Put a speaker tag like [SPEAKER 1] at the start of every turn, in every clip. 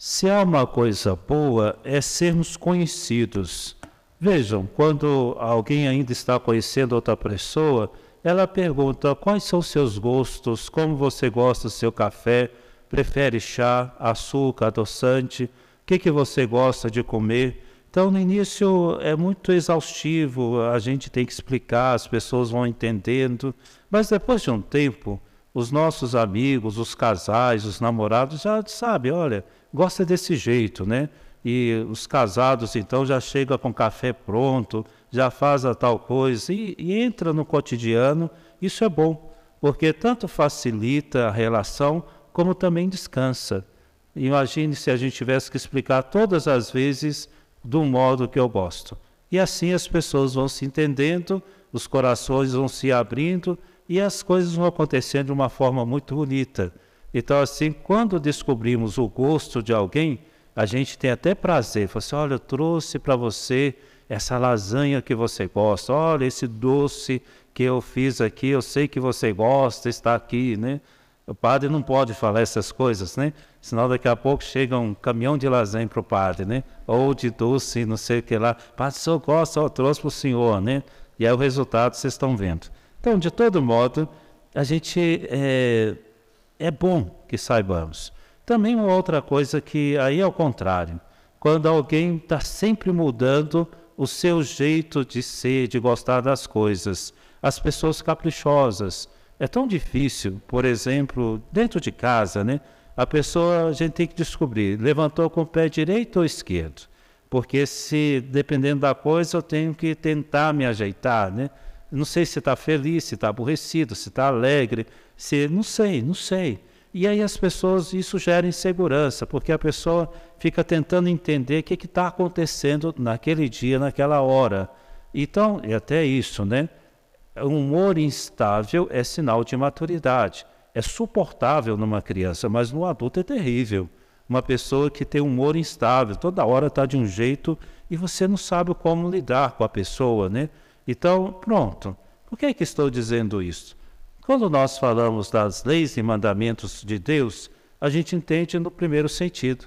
[SPEAKER 1] Se há uma coisa boa, é sermos conhecidos. Vejam, quando alguém ainda está conhecendo outra pessoa, ela pergunta quais são seus gostos, como você gosta do seu café, prefere chá, açúcar, adoçante, o que, que você gosta de comer. Então, no início é muito exaustivo, a gente tem que explicar, as pessoas vão entendendo, mas depois de um tempo, os nossos amigos, os casais, os namorados já sabem, olha, gosta desse jeito, né? E os casados então já chegam com café pronto, já faz a tal coisa e, e entra no cotidiano. Isso é bom, porque tanto facilita a relação como também descansa. Imagine se a gente tivesse que explicar todas as vezes do modo que eu gosto. E assim as pessoas vão se entendendo, os corações vão se abrindo e as coisas vão acontecendo de uma forma muito bonita. Então, assim, quando descobrimos o gosto de alguém, a gente tem até prazer. Fala assim, olha, eu trouxe para você essa lasanha que você gosta. Olha, esse doce que eu fiz aqui, eu sei que você gosta, está aqui, né? O padre não pode falar essas coisas, né? Senão daqui a pouco chega um caminhão de lasanha para o padre, né? Ou de doce, não sei o que lá. Padre, o senhor gosta, eu trouxe para o senhor, né? E aí o resultado vocês estão vendo. Então, de todo modo, a gente é, é bom que saibamos. Também uma outra coisa que aí é o contrário. Quando alguém está sempre mudando o seu jeito de ser, de gostar das coisas. As pessoas caprichosas, é tão difícil, por exemplo, dentro de casa, né? A pessoa, a gente tem que descobrir, levantou com o pé direito ou esquerdo. Porque se, dependendo da coisa, eu tenho que tentar me ajeitar, né? Não sei se está feliz, se está aborrecido, se está alegre, se não sei, não sei. E aí as pessoas, isso gera insegurança, porque a pessoa fica tentando entender o que está acontecendo naquele dia, naquela hora. Então, é até isso, né? um humor instável é sinal de maturidade. É suportável numa criança, mas no adulto é terrível. Uma pessoa que tem humor instável, toda hora está de um jeito e você não sabe como lidar com a pessoa, né? Então, pronto. Por que, é que estou dizendo isso? Quando nós falamos das leis e mandamentos de Deus, a gente entende no primeiro sentido.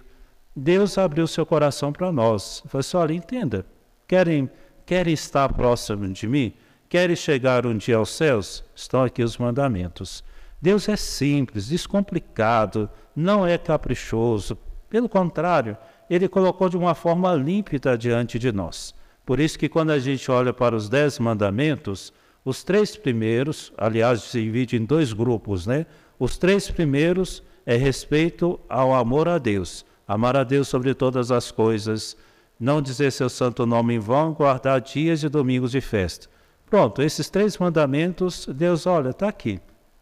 [SPEAKER 1] Deus abriu seu coração para nós. Falou assim: olha, entenda, querem, querem estar próximo de mim? Querem chegar um dia aos céus? Estão aqui os mandamentos. Deus é simples, descomplicado, não é caprichoso. Pelo contrário, ele colocou de uma forma límpida diante de nós. Por isso que quando a gente olha para os dez mandamentos, os três primeiros, aliás, se divide em dois grupos, né? Os três primeiros é respeito ao amor a Deus, amar a Deus sobre todas as coisas, não dizer seu santo nome em vão, guardar dias e domingos de festa. Pronto, esses três mandamentos, Deus, olha, está aqui.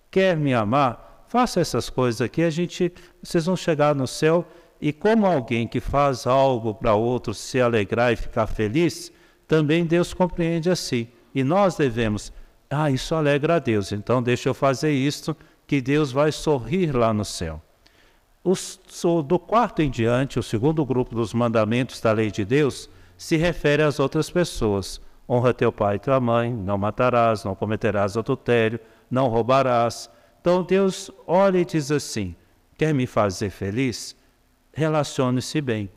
[SPEAKER 1] Quer me amar? Faça essas coisas aqui, a gente, vocês vão chegar no céu e como alguém que faz algo para outro se alegrar e ficar feliz, também Deus compreende assim. E nós devemos, ah, isso alegra a Deus, então deixa eu fazer isto, que Deus vai sorrir lá no céu. Os, do quarto em diante, o segundo grupo dos mandamentos da lei de Deus se refere às outras pessoas honra teu pai e tua mãe, não matarás, não cometerás adultério, não roubarás. Então Deus olha e diz assim: quer me fazer feliz? Relacione-se bem.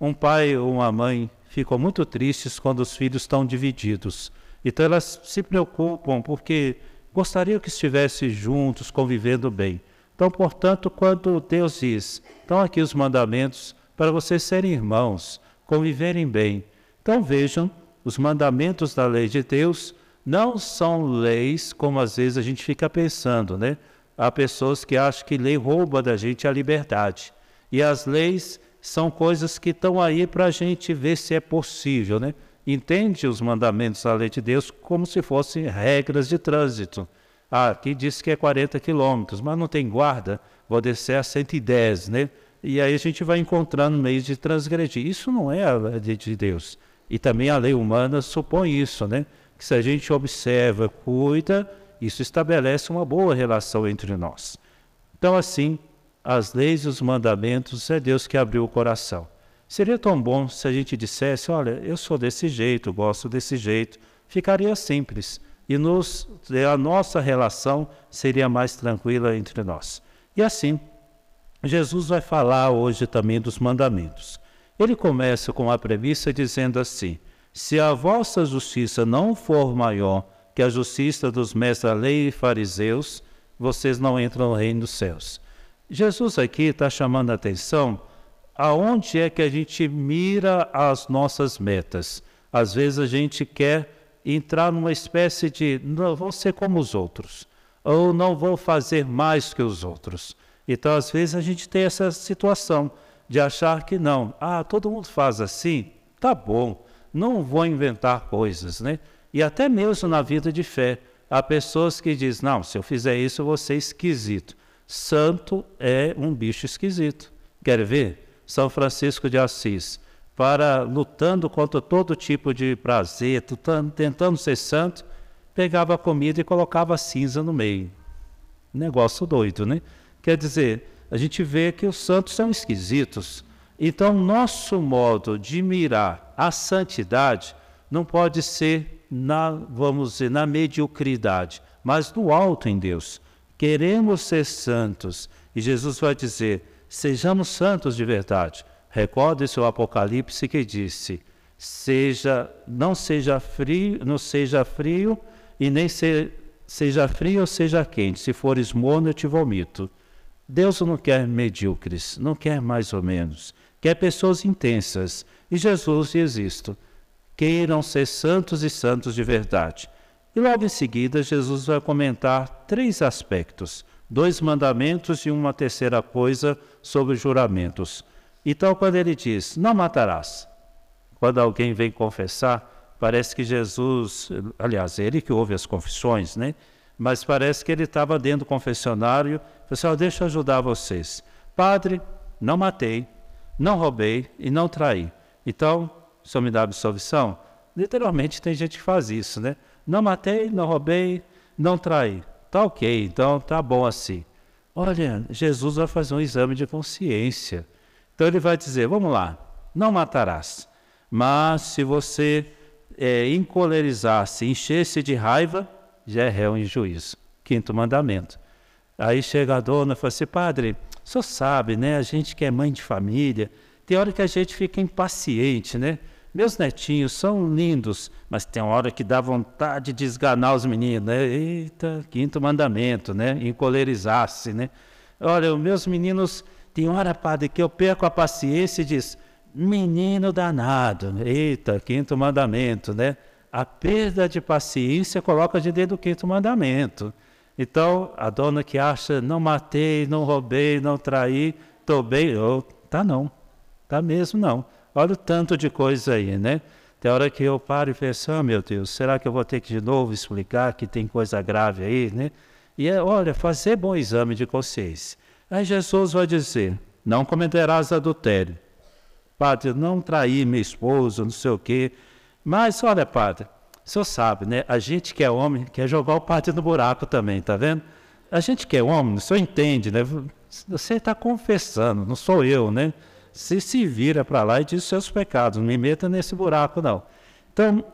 [SPEAKER 1] Um pai ou uma mãe ficam muito tristes quando os filhos estão divididos. Então elas se preocupam porque gostariam que estivessem juntos, convivendo bem. Então, portanto, quando Deus diz, estão aqui os mandamentos para vocês serem irmãos, conviverem bem. Então vejam os mandamentos da lei de Deus não são leis como às vezes a gente fica pensando, né? Há pessoas que acham que lei rouba da gente a liberdade. E as leis são coisas que estão aí para a gente ver se é possível, né? Entende os mandamentos da lei de Deus como se fossem regras de trânsito. Ah, aqui diz que é 40 quilômetros, mas não tem guarda, vou descer a 110, né? E aí a gente vai encontrando meios de transgredir. Isso não é a lei de Deus. E também a lei humana supõe isso, né? Que se a gente observa, cuida, isso estabelece uma boa relação entre nós. Então, assim, as leis e os mandamentos é Deus que abriu o coração. Seria tão bom se a gente dissesse: olha, eu sou desse jeito, gosto desse jeito. Ficaria simples e nos, a nossa relação seria mais tranquila entre nós. E assim, Jesus vai falar hoje também dos mandamentos. Ele começa com a premissa dizendo assim: Se a vossa justiça não for maior que a justiça dos mestres da lei e fariseus, vocês não entram no reino dos céus. Jesus aqui está chamando a atenção aonde é que a gente mira as nossas metas. Às vezes a gente quer entrar numa espécie de não vou ser como os outros, ou não vou fazer mais que os outros. Então, às vezes, a gente tem essa situação de achar que não, ah, todo mundo faz assim, tá bom, não vou inventar coisas, né? E até mesmo na vida de fé, há pessoas que dizem, não, se eu fizer isso, eu vou ser esquisito. Santo é um bicho esquisito. Quer ver? São Francisco de Assis, para lutando contra todo tipo de prazer, tentando ser santo, pegava a comida e colocava cinza no meio. Negócio doido, né? Quer dizer, a gente vê que os santos são esquisitos. Então, nosso modo de mirar a santidade não pode ser na, vamos dizer, na mediocridade, mas no alto em Deus. Queremos ser santos. E Jesus vai dizer: sejamos santos de verdade. Recorde-se o Apocalipse que disse: seja, não seja frio, não seja frio e nem se, seja frio ou seja quente. Se fores morno, eu te vomito. Deus não quer medíocres, não quer mais ou menos, quer pessoas intensas. E Jesus diz isto: queiram ser santos e santos de verdade. E logo em seguida, Jesus vai comentar três aspectos, dois mandamentos e uma terceira coisa sobre juramentos. Então, quando ele diz, não matarás, quando alguém vem confessar, parece que Jesus, aliás, ele que ouve as confissões, né? mas parece que ele estava dentro do confessionário falou assim, deixa eu ajudar vocês. Padre, não matei, não roubei e não traí. Então, o senhor me dá absolvição? Literalmente tem gente que faz isso, né? Não matei, não roubei, não traí. Tá ok, então tá bom assim. Olha, Jesus vai fazer um exame de consciência. Então ele vai dizer, vamos lá, não matarás. Mas se você é, encolerizar, se encher-se de raiva, já é réu em juízo. Quinto mandamento. Aí chega a dona e fala assim, padre, o senhor sabe, né? A gente que é mãe de família, tem hora que a gente fica impaciente, né? Meus netinhos são lindos, mas tem hora que dá vontade de esganar os meninos, né? Eita, quinto mandamento, né? Encolerizar-se, né? Olha, os meus meninos, tem hora, padre, que eu perco a paciência e diz, menino danado, eita, quinto mandamento, né? a perda de paciência coloca de dentro do quinto mandamento. Então, a dona que acha, não matei, não roubei, não traí, estou bem, oh, tá não, tá mesmo não. Olha o tanto de coisa aí, né? Tem hora que eu paro e penso, oh, meu Deus, será que eu vou ter que de novo explicar que tem coisa grave aí, né? E é, olha, fazer bom exame de consciência. Aí Jesus vai dizer, não cometerás adultério. Padre, não trair minha esposa, não sei o quê. Mas, olha, padre, o senhor sabe, né? A gente que é homem quer jogar o padre no buraco também, tá vendo? A gente que é homem, o senhor entende, né? Você está confessando, não sou eu, né? Você se vira para lá e diz seus pecados, não me meta nesse buraco, não. Então,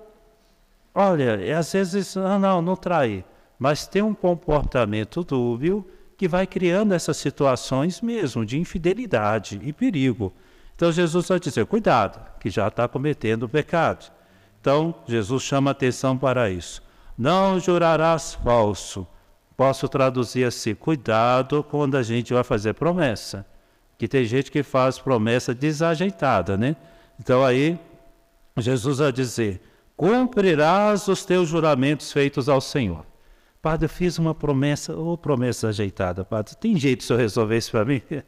[SPEAKER 1] olha, às vezes, ah, não, não trair, mas tem um comportamento dúbio que vai criando essas situações mesmo de infidelidade e perigo. Então Jesus vai dizer: cuidado, que já está cometendo pecado. Então, Jesus chama atenção para isso. Não jurarás falso. Posso traduzir assim: cuidado quando a gente vai fazer promessa. Que tem gente que faz promessa desajeitada, né? Então aí, Jesus vai dizer: cumprirás os teus juramentos feitos ao Senhor. Padre, eu fiz uma promessa, ou oh, promessa ajeitada, Padre. Tem jeito de eu resolver isso para mim?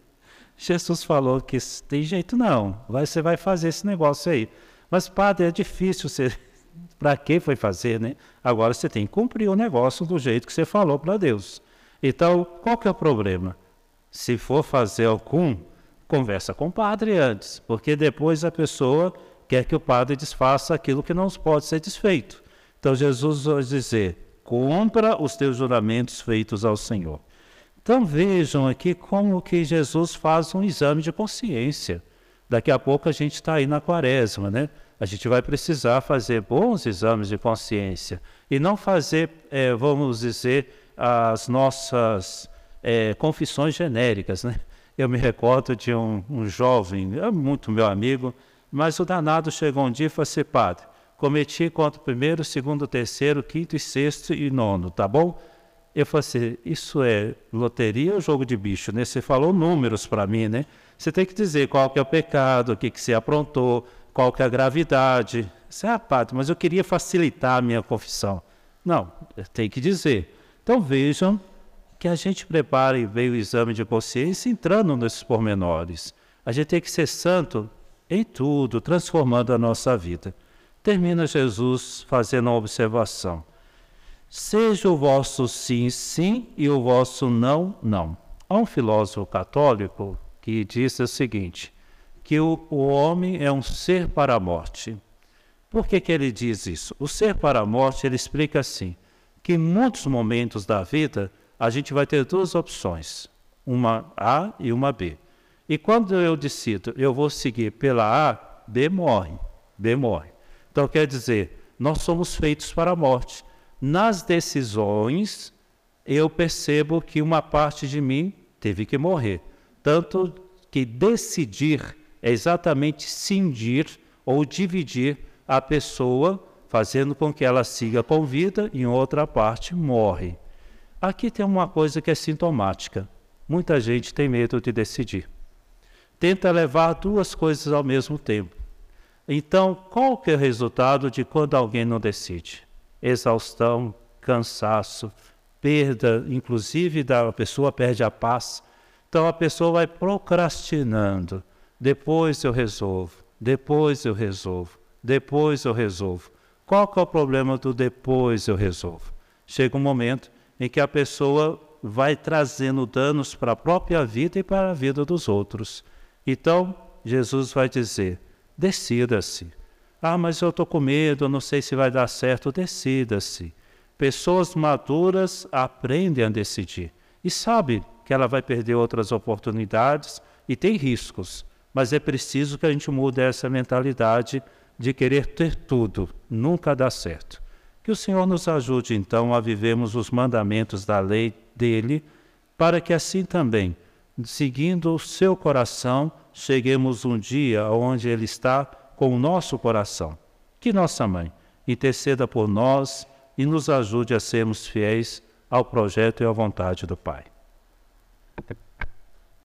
[SPEAKER 1] Jesus falou que tem jeito não, você vai fazer esse negócio aí. Mas, padre, é difícil você. Para que foi fazer, né? Agora você tem que cumprir o negócio do jeito que você falou para Deus. Então, qual que é o problema? Se for fazer algum, conversa com o padre antes, porque depois a pessoa quer que o padre desfaça aquilo que não pode ser desfeito. Então, Jesus vai dizer: cumpra os teus juramentos feitos ao Senhor. Então, vejam aqui como que Jesus faz um exame de consciência. Daqui a pouco a gente está aí na quaresma, né? A gente vai precisar fazer bons exames de consciência e não fazer, é, vamos dizer, as nossas é, confissões genéricas, né? Eu me recordo de um, um jovem, é muito meu amigo, mas o danado chegou um dia e falou assim, padre, cometi contra o primeiro, segundo, terceiro, quinto e sexto e nono, tá bom? Eu falei assim, isso é loteria ou jogo de bicho, né? Você falou números para mim, né? Você tem que dizer qual que é o pecado, o que, que você aprontou, qual que é a gravidade. Você, ah, padre, mas eu queria facilitar a minha confissão. Não, tem que dizer. Então vejam que a gente prepara e veio o exame de consciência entrando nesses pormenores. A gente tem que ser santo em tudo, transformando a nossa vida. Termina Jesus fazendo uma observação. Seja o vosso sim, sim, e o vosso não, não. Há um filósofo católico que disse o seguinte, que o, o homem é um ser para a morte. Por que, que ele diz isso? O ser para a morte, ele explica assim, que em muitos momentos da vida a gente vai ter duas opções, uma A e uma B. E quando eu decido, eu vou seguir pela A, B morre, B morre. Então quer dizer, nós somos feitos para a morte. Nas decisões, eu percebo que uma parte de mim teve que morrer. Tanto que decidir é exatamente cindir ou dividir a pessoa, fazendo com que ela siga com vida e em outra parte morre. Aqui tem uma coisa que é sintomática. Muita gente tem medo de decidir. Tenta levar duas coisas ao mesmo tempo. Então, qual que é o resultado de quando alguém não decide? Exaustão, cansaço, perda, inclusive da pessoa perde a paz. Então a pessoa vai procrastinando. Depois eu resolvo, depois eu resolvo, depois eu resolvo. Qual que é o problema do depois eu resolvo? Chega um momento em que a pessoa vai trazendo danos para a própria vida e para a vida dos outros. Então, Jesus vai dizer: decida-se. Ah, mas eu estou com medo, eu não sei se vai dar certo. Decida-se. Pessoas maduras aprendem a decidir e sabem que ela vai perder outras oportunidades e tem riscos, mas é preciso que a gente mude essa mentalidade de querer ter tudo. Nunca dá certo. Que o Senhor nos ajude, então, a vivermos os mandamentos da lei dele, para que assim também, seguindo o seu coração, cheguemos um dia onde ele está com o nosso coração. Que nossa mãe interceda por nós e nos ajude a sermos fiéis ao projeto e à vontade do Pai.